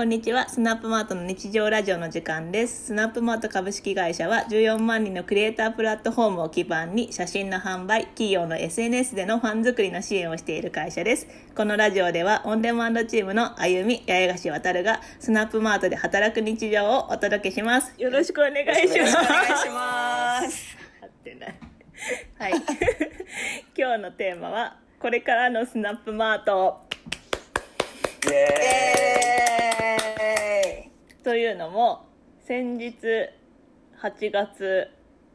こんにちは。スナップマートの日常ラジオの時間です。スナップマート株式会社は14万人のクリエイタープラットフォームを基盤に写真の販売、企業の SNS でのファン作りの支援をしている会社です。このラジオではオンデマンドチームのあゆみ、八重樫渡がスナップマートで働く日常をお届けします。よろしくお願いします。お願いします。合ってない。はい。今日のテーマは、これからのスナップマート。イエーイ。というのも先日8月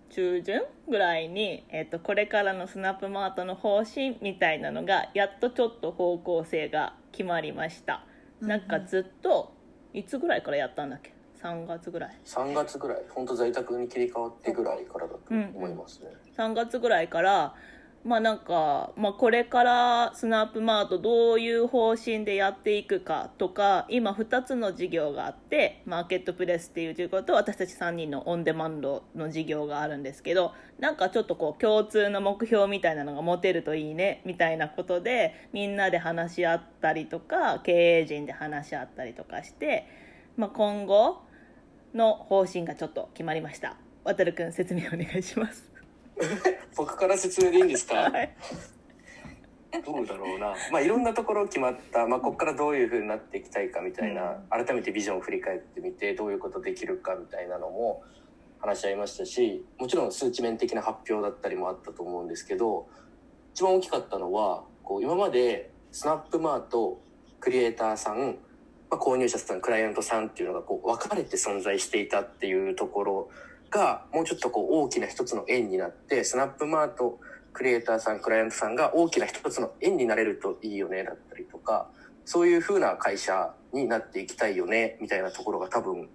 中旬ぐらいに、えっとこれからのスナップマートの方針みたいなのがやっとちょっと方向性が決まりました、なんかずっといつぐらいからやったんだっけ？3月ぐらい。3月ぐらい。本当在宅に切り替わってぐらいからだと思いますね、3月ぐらいからまあなんか、まあ、これからスナップマートどういう方針でやっていくかとか今2つの事業があってマーケットプレスっていう事業と私たち3人のオンデマンドの事業があるんですけどなんかちょっとこう共通の目標みたいなのが持てるといいねみたいなことでみんなで話し合ったりとか経営陣で話し合ったりとかして、まあ、今後の方針がちょっと決まりました渡るくん説明お願いします。僕から説明でいいんですか？はい。どうだろうな。まあいろんなところ決まった、まあ、ここからどういう風になっていきたいかみたいな、改めてビジョンを振り返ってみてどういうことできるかみたいなのも話し合いましたしもちろん数値面的な発表だったりもあったと思うんですけど一番大きかったのはこう今までスナップマートクリエイターさん、まあ、購入者さんクライアントさんっていうのがこう分かれて存在していたっていうところがもうちょっとこう大きな一つの円になってスナップマートクリエイターさんクライアントさんが大きな一つの円になれるといいよねだったりとかそういう風な会社になっていきたいよねみたいなところが多分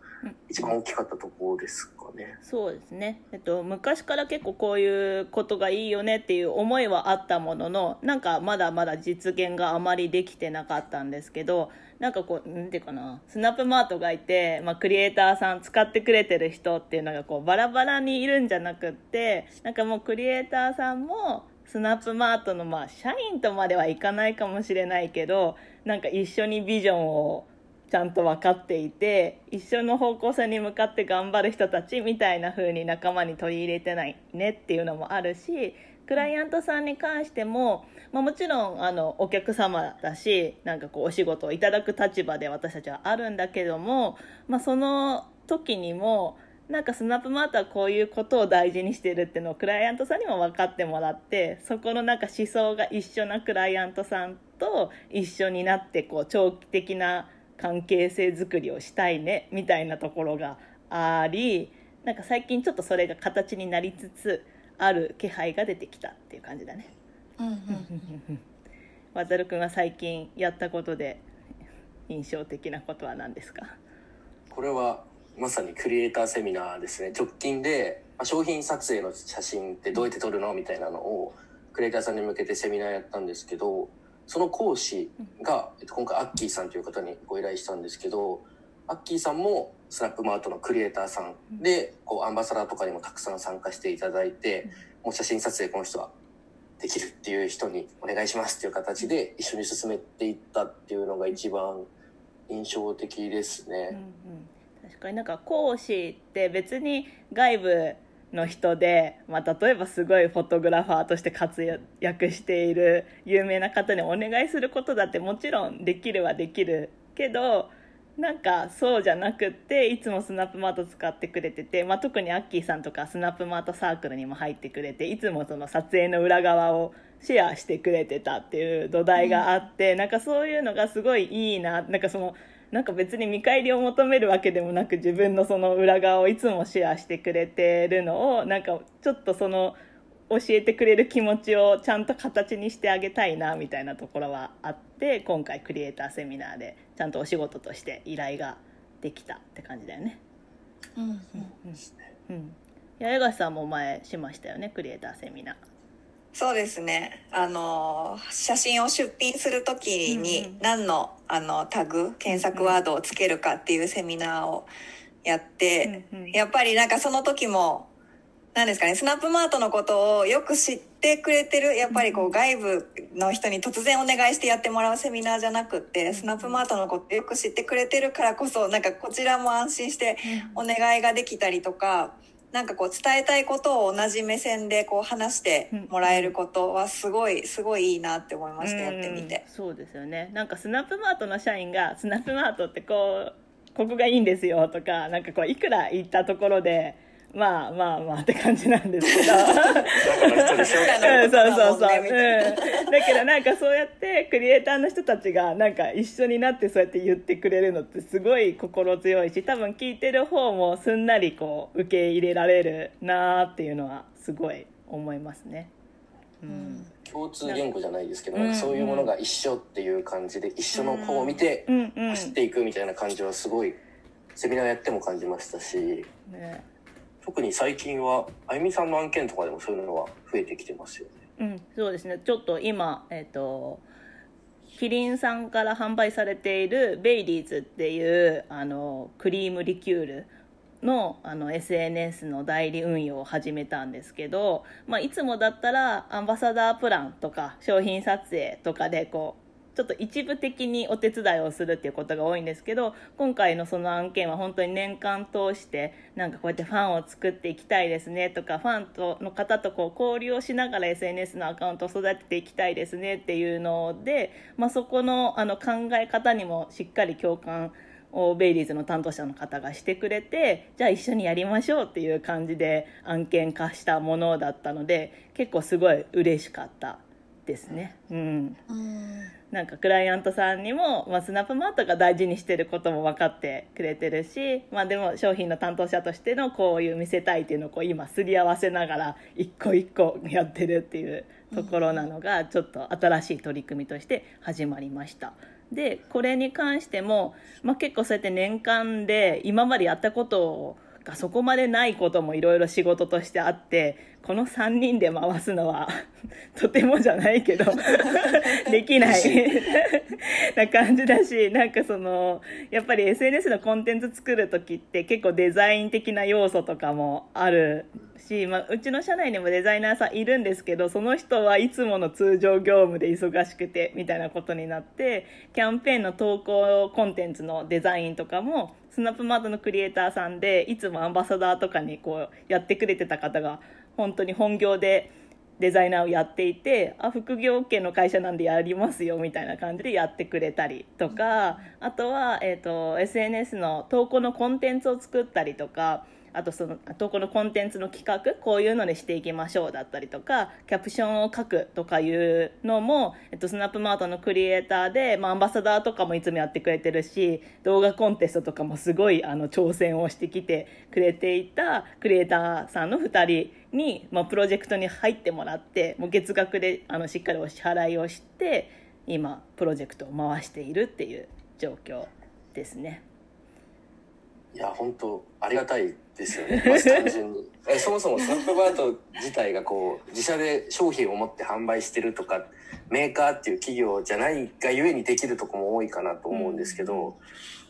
一番大きかったところですかね。そうですね、えっと、昔から結構こういうことがいいよねっていう思いはあったもののなんかまだまだ実現があまりできてなかったんですけどなんかこうなんていうかなスナップマートがいて、まあ、クリエイターさん使ってくれてる人っていうのがこうバラバラにいるんじゃなくってなんかもうクリエイターさんもスナップマートのまあ社員とまではいかないかもしれないけどなんか一緒にビジョンをちゃんと分かっていて一緒の方向性に向かって頑張る人たちみたいな風に仲間に取り入れてないねっていうのもあるしクライアントさんに関しても、まあ、もちろんあのお客様だしなんかこうお仕事をいただく立場で私たちはあるんだけども、まあ、その時にもなんかスナップマートはこういうことを大事にしてるっていうのをクライアントさんにも分かってもらってそこのなんか思想が一緒なクライアントさんと一緒になってこう長期的な関係性づくりをしたいねみたいなところがありなんか最近ちょっとそれが形になりつつある気配が出てきたっていう感じだね。うんうん。渡るくんは最近やったことで印象的なことは何ですか？これはまさにクリエイターセミナーですね直近でまあ商品撮影の写真ってどうやって撮るのみたいなのをクリエイターさんに向けてセミナーやったんですけどその講師が、えっと、今回アッキーさんという方にご依頼したんですけどアッキーさんもスナップマートのクリエイターさん。でこうアンバサダーとかにもたくさん参加していただいてもう写真撮影この人はできるっていう人にお願いしますっていう形で一緒に進めていったっていうのが一番印象的ですね。うんうん、確かになんか講師って別に外部の人で、まあ、例えばすごいフォトグラファーとして活躍している有名な方にお願いすることだってもちろんできるはできるけどなんかそうじゃなくっていつもスナップマート使ってくれてて、まあ、特にアッキーさんとかスナップマートサークルにも入ってくれていつもその撮影の裏側をシェアしてくれてたっていう土台があって、なんかそういうのがすごいいいななんかそのなんか別に見返りを求めるわけでもなく自分のその裏側をいつもシェアしてくれてるのをなんかちょっとその教えてくれる気持ちをちゃんと形にしてあげたいなみたいなところはあって今回クリエイターセミナーでちゃんとお仕事として依頼ができたって感じだよね。うんうん。うん、八重樫さんも前しましたよねクリエイターセミナー。そうですね。あの写真を出品するときうんうんに何のあのタグ検索ワードをつけるかっていうセミナーをやって、うんうんやっぱりなんかその時もなんですかね、スナップマートのことをよく知ってくれてる、やっぱりこう外部の人に突然お願いしてやってもらうセミナーじゃなくって、スナップマートのことよく知ってくれてるからこそ、なんかこちらも安心してお願いができたりとか、なんかこう伝えたいことを同じ目線でこう話してもらえることはすごい、すごいいいなって思いました、やってみて。うん。そうですよね。なんかスナップマートの社員がスナップマートってこうここがいいんですよとかなんかこういくら言ったところでまあまあまあって感じなんですけど。そうそうそう、だけどなんかそうやってクリエイターの人たちがなんか一緒になってそうやって言ってくれるのってすごい心強いし多分聞いてる方もすんなりこう受け入れられるなーっていうのはすごい思いますね。うん。共通言語じゃないですけど、うん。そういうものが一緒っていう感じで一緒の方を見て走っていくみたいな感じはすごいセミナーやっても感じましたし。ね特に最近はあゆみさんの案件とかでもそういうのは増えてきてますよね。うん、そうですねちょっと今えっ、とキリンさんから販売されているベイリーズっていうあのクリームリキュールのあの SNS の代理運用を始めたんですけど、まあ、いつもだったらアンバサダープランとか商品撮影とかでこうちょっと一部的にお手伝いをするっていうことが多いんですけど今回のその案件は本当に年間通してなんかこうやってファンを作っていきたいですねとかファンとの方とこう交流をしながら SNS のアカウントを育てていきたいですねっていうので、まあ、そこのあの考え方にもしっかり共感をベイリーズの担当者の方がしてくれてじゃあ一緒にやりましょうっていう感じで案件化したものだったので結構すごい嬉しかったですね。うんなんかクライアントさんにも、まあ、スナップマートが大事にしてることも分かってくれてるし、まあ、でも商品の担当者としてのこういう見せたいっていうのをこう今すり合わせながら一個一個やってるっていうところなのがちょっと新しい取り組みとして始まりました。でこれに関しても、まあ、結構そうやって年間で今までやったことをがそこまでないこともいろいろ仕事としてあってこの3人で回すのは とてもじゃないけど できない。な感じだしなんかそのやっぱり SNS のコンテンツ作る時って結構デザイン的な要素とかもあるし、まあ、うちの社内にもデザイナーさんいるんですけどその人はいつもの通常業務で忙しくてみたいなことになってキャンペーンの投稿コンテンツのデザインとかもスナップマートのクリエイターさんでいつもアンバサダーとかにこうやってくれてた方が本当に本業でデザイナーをやっていてあ副業系の会社なんでやりますよみたいな感じでやってくれたりとかあとは、えー、と SNS の投稿のコンテンツを作ったりとかあとその投稿のコンテンツの企画こういうのにしていきましょうだったりとかキャプションを書くとかいうのも、えっと、スナップマートのクリエイターで、まあ、アンバサダーとかもいつもやってくれてるし動画コンテストとかもすごいあの挑戦をしてきてくれていたクリエイターさんの2人に、まあ、プロジェクトに入ってもらってもう月額であのしっかりお支払いをして今プロジェクトを回しているっていう状況ですね。いや本当ありがたいですよね。まず 単純に。えそもそもスナップバート自体がこう自社で商品を持って販売してるとかメーカーっていう企業じゃないがゆえにできるとこも多いかなと思うんですけど、うん。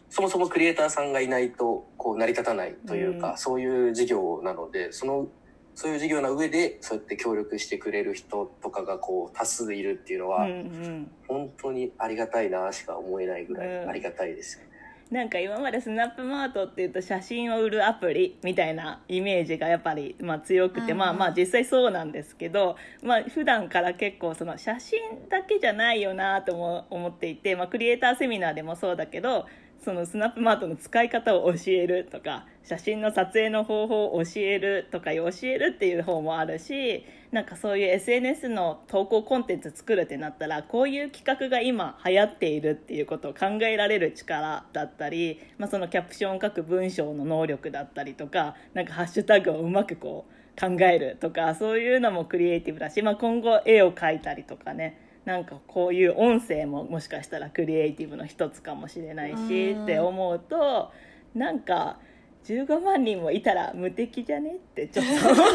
そもそもクリエイターさんがいないとこう成り立たないというか、うん。そういう事業なのでそのそういう事業な上でそうやって協力してくれる人とかがこう多数いるっていうのは、うんうん。本当にありがたいなしか思えないぐらいうん。ありがたいですよね。なんか今までスナップマートっていうと写真を売るアプリみたいなイメージがやっぱりまあ強くて、うんまあまあ実際そうなんですけど、まあ普段から結構その写真だけじゃないよなとも思っていて、まあクリエイターセミナーでもそうだけど、そのスナップマートの使い方を教えるとか写真の撮影の方法を教えるとか教えるっていう方もあるしなんかそういう SNS の投稿コンテンツ作るってなったらこういう企画が今流行っているっていうことを考えられる力だったり、まあ、そのキャプションを書く文章の能力だったりとかなんかハッシュタグをうまくこう考えるとかそういうのもクリエイティブだし、まあ、今後絵を描いたりとかねなんかこういう音声ももしかしたらクリエイティブの一つかもしれないしうんって思うとなんか15万人もいたら無敵じゃねってちょっと思っ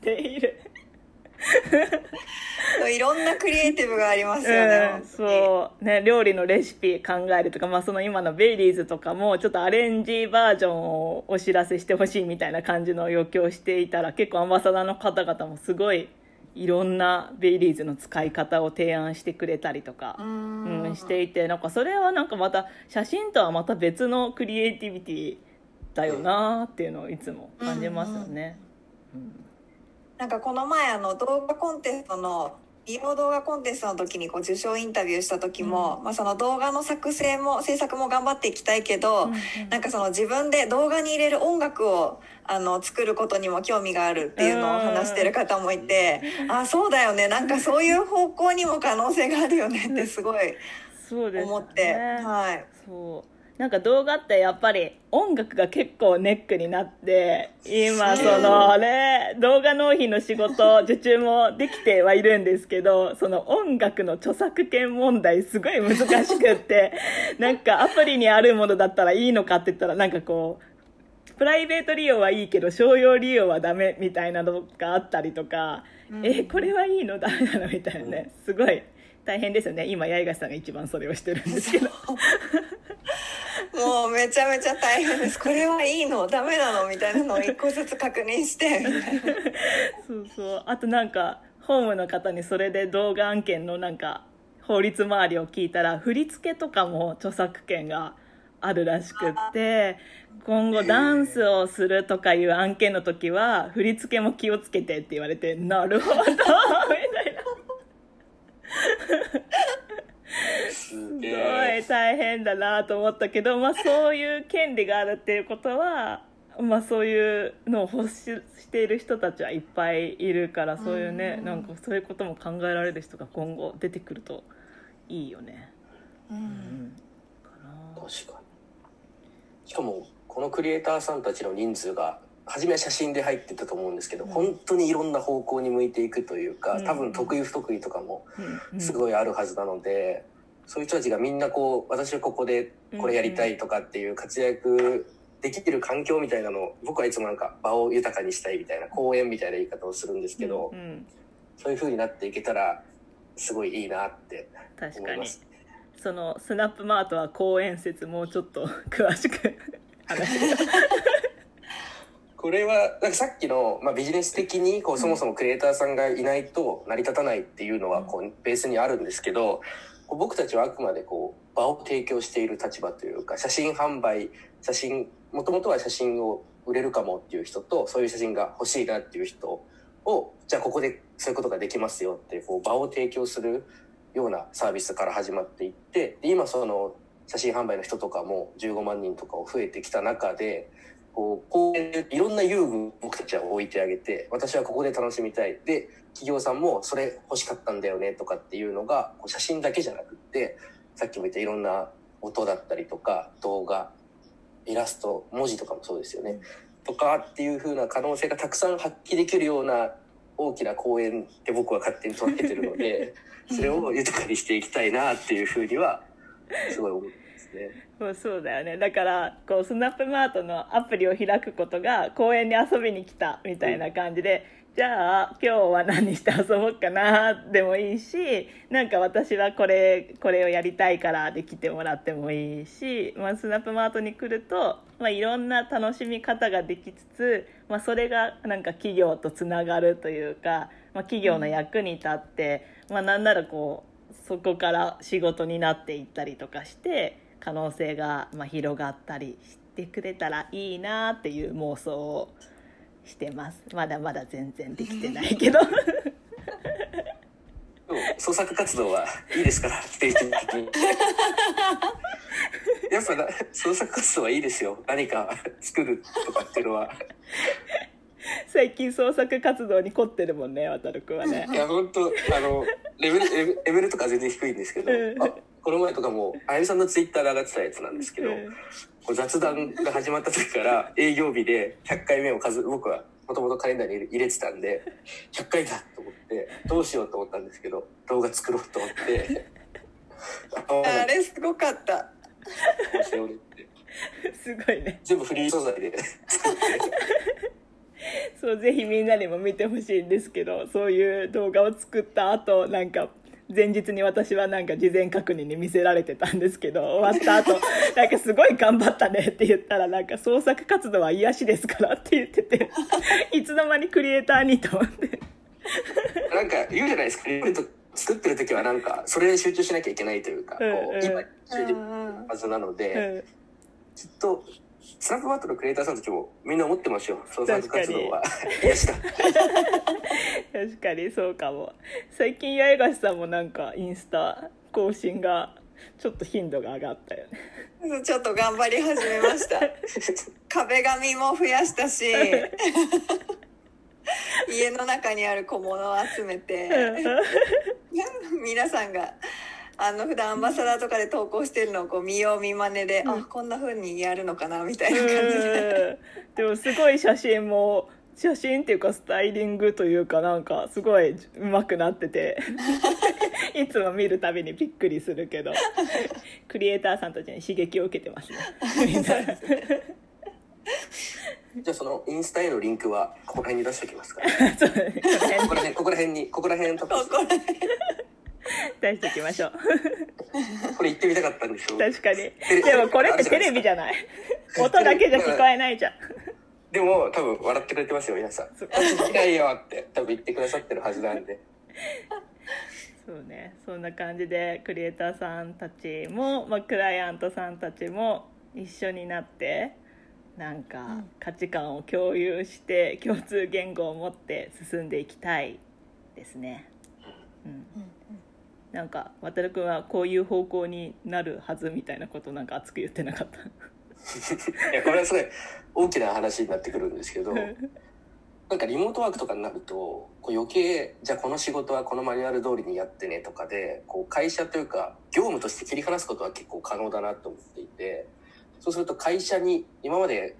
ている。いろんなクリエイティブがありますよね、うん、そうね料理のレシピ考えるとか、まあ、その今のベイリーズとかもちょっとアレンジバージョンをお知らせしてほしいみたいな感じの余興をしていたら結構アンバサダーの方々もすごいいろんなベイリーズの使い方を提案してくれたりとか、ううんん、していてなんかそれはなんかまた写真とはまた別のクリエイティビティだよなっていうのをいつも感じますよね。なんかこの前あの動画コンテストの美容動画コンテストの時にこう受賞インタビューした時も、まあ、その動画の作成も制作も頑張っていきたいけど、なんかその自分で動画に入れる音楽をあの作ることにも興味があるっていうのを話してる方もいて、あそうだよね。なんかそういう方向にも可能性があるよねってすごい思って、はい。そうなんか動画ってやっぱり音楽が結構ネックになって今そのね動画納品の仕事受注もできてはいるんですけどその音楽の著作権問題すごい難しくって なんかアプリにあるものだったらいいのかって言ったらなんかこうプライベート利用はいいけど商用利用はダメみたいなのがあったりとか、うん。えこれはいいの？ダメなの？みたいなね。すごい大変ですよね。今八重樫さんが一番それをしてるんですけどもうめちゃめちゃ大変です。これはいいのダメなのみたいなのを一個ずつ確認して、みたいな。そうそうあとなんかホームの方にそれで動画案件のなんか法律周りを聞いたら振り付けとかも著作権があるらしくって今後ダンスをするとかいう案件の時は振り付けも気をつけてって言われてなるほどみたいなすごえい大変だなと思ったけど、まあ、そういう権利があるっていうことは、まあ、そういうのを欲ししている人たちはいっぱいいるからそういうねうん。なんかそういうことも考えられる人が今後出てくるといいよね。ううん。んかな確かに。しかもこのクリエイターさんたちの人数が初めは写真で入ってたと思うんですけど、うん。本当にいろんな方向に向いていくというか、うん。多分得意不得意とかもうん。すごいあるはずなので、そういう人たちがみんなこう私はここでこれやりたいとかっていう活躍できてる環境みたいなのを僕はいつもなんか場を豊かにしたいみたいな公演みたいな言い方をするんですけど、うんそういう風になっていけたらすごいいいなって確かに思います。そのスナップマートは公演説もうちょっと 詳しく これはなんかさっきの、まあ、ビジネス的にこうそもそもクリエイターさんがいないと成り立たないっていうのはこうベースにあるんですけど僕たちはあくまでこう場を提供している立場というか写真販売写真もともとは写真を売れるかもっていう人とそういう写真が欲しいなっていう人をじゃあここでそういうことができますよってこう場を提供するようなサービスから始まっていって今その写真販売の人とかも15万人とかを増えてきた中でこうこういういろんな遊具を僕たちは置いてあげて私はここで楽しみたい。で企業さんもそれ欲しかったんだよねとかっていうのがこう写真だけじゃなくってさっきも言ったいろんな音だったりとか動画イラスト文字とかもそうですよね、とかっていう風な可能性がたくさん発揮できるような大きな公演って僕は勝手に捉えてるので それを豊かにしていきたいなっていう風にはすごい思いますね。そうそうだよねだからこうスナップマートのアプリを開くことが公園に遊びに来たみたいな感じで、じゃあ今日は何して遊ぼうかなでもいいしなんか私はこれこれをやりたいからで来てもらってもいいし、まあ、スナップマートに来ると、まあ、いろんな楽しみ方ができつつ、まあ、それがなんか企業とつながるというか、まあ、企業の役に立って、まあ、なんならこうそこから仕事になっていったりとかして可能性がまあ広がったりしてくれたらいいなっていう妄想をしてます。まだまだ全然できてないけど。創作活動はいいですから否定的に。やっぱな創作活動はいいですよ。何か作るとかっていうのは。最近創作活動に凝ってるもんね渡るくんはね。いや本当あのレベルレベルとか全然低いんですけど、うん。あこの前とかもあゆみさんのツイッターで上がってたやつなんですけど、うん。こう雑談が始まった時から営業日で100回目を数僕はもともとカレンダーに入れてたんで100回だと思ってどうしようと思ったんですけど動画作ろうと思ってああれすごかった。すごいね。全部フリー素材で。そうぜひみんなにも見てほしいんですけどそういう動画を作った後なんか前日に私はなんか事前確認に見せられてたんですけど終わった後 なんかすごい頑張ったねって言ったらなんか創作活動は癒しですからって言ってていつの間にクリエイターにと思って。なんか言うじゃないですか料理と作ってる時はなんかそれに集中しなきゃいけないというか、こうんううん。今集中はずなので、うん。きっとスナップバットのクリエイターさんたちもみんな思ってますよ。創作活動は。癒しだ確かにそうかも。最近八重樫さんもなんかインスタ更新がちょっと頻度が上がったよね。ちょっと頑張り始めました。壁紙も増やしたし。家の中にある小物を集めて。皆さんがあの普段アンバサダーとかで投稿してるのをこう見よう見まねで、あこんな風にやるのかなみたいな感じで。うん。でもすごい写真も写真っていうかスタイリングというかなんかすごい上手くなってて。いつも見るたびにびっくりするけど。クリエイターさんたちに刺激を受けてますね。みんなじゃあそのインスタへのリンクはここら辺に出しておきますか。らねこここら辺。ここら辺にここら辺とかここら出しておきましょう。これ言ってみたかったんでしょ？確かに。でもこれってテレビじゃない？音だけじゃ聞こえないじゃん。でも多分笑ってくれてますよ皆さん。そう「嫌いよ」って。多分言ってくださってるはずなんで。そうね。そんな感じでクリエイターさんたちも、まあ、クライアントさんたちも一緒になってなんか価値観を共有して共通言語を持って進んでいきたいですね。うんなんか渡るくんはこういう方向になるはずみたいなことなんか熱く言ってなかった？いやこれはすごい大きな話になってくるんですけどなんかリモートワークとかになるとこう余計じゃあこの仕事はこのマニュアル通りにやってねとかでこう会社というか業務として切り離すことは結構可能だなと思っていてそうすると会社に今まで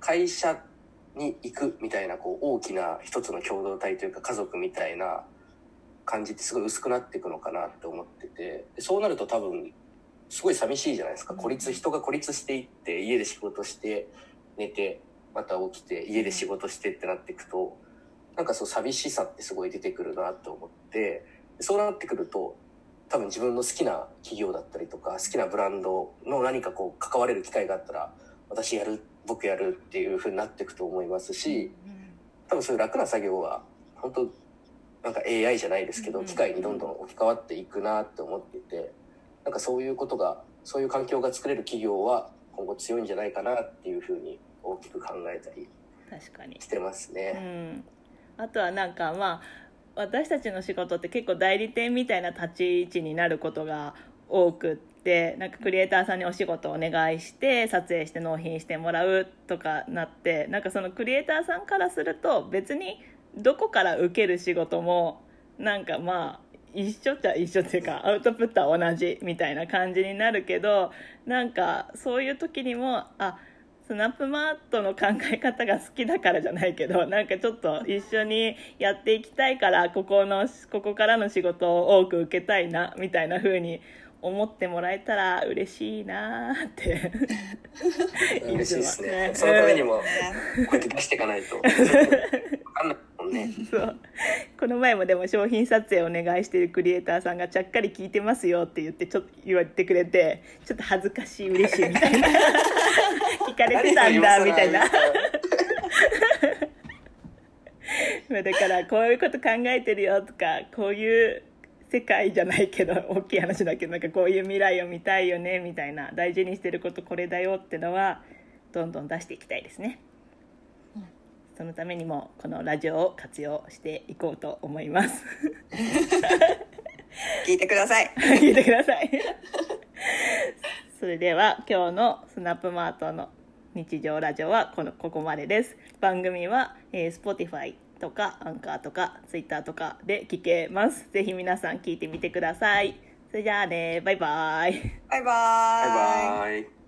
会社に行くみたいなこう大きな一つの共同体というか家族みたいな感じってすごい薄くなっていくのかなって思ってて。でそうなると多分すごい寂しいじゃないですか。孤立人が孤立していって家で仕事して寝てまた起きて家で仕事してってなっていくとなんかそう寂しさってすごい出てくるなと思って。そうなってくると多分自分の好きな企業だったりとか好きなブランドの何かこう関われる機会があったら私やる僕やるっていう風になっていくと思いますし多分そういう楽な作業は本当なんか AI じゃないですけど機械にどんどん置き換わっていくなって思っていてなんかそういうことがそういう環境が作れる企業は今後強いんじゃないかなっていう風に大きく考えたり確かに。してますうね。ん、あとはなんかまあ私たちの仕事って結構代理店みたいな立ち位置になることが多くってなんかクリエイターさんにお仕事をお願いして撮影して納品してもらうとかなってなんかそのクリエイターさんからすると別にどこから受ける仕事もなんかまあ一緒っちゃ一緒っていうかアウトプットは同じみたいな感じになるけどなんかそういう時にもあスナップマートの考え方が好きだからじゃないけどなんかちょっと一緒にやっていきたいからここのここからの仕事を多く受けたいなみたいな風に思ってもらえたら嬉しいなーって。嬉しいですね。うんそのためにもこうやって出していかないと もんね。そうこの前もでも商品撮影お願いしてるクリエイターさんがちゃっかり聞いてますよって言ってちょっと言われてくれてちょっと恥ずかしい嬉しいみたいな 聞かれてたんだみたいな。まあだからこういうこと考えてるよとかこういう世界じゃないけど大きい話だけどなんかこういう未来を見たいよねみたいな大事にしてることこれだよってのはどんどん出していきたいですね。そのためにもこのラジオを活用していこうと思います。聞いてください聞いてください。それでは今日のスナップマートの日常ラジオはこのここまでです。番組は、えー、Spotify とかアンカーとか Twitter とかで聞けます。ぜひ皆さん聞いてみてください。それじゃあね、バイバイ。バイバーイバイバイ。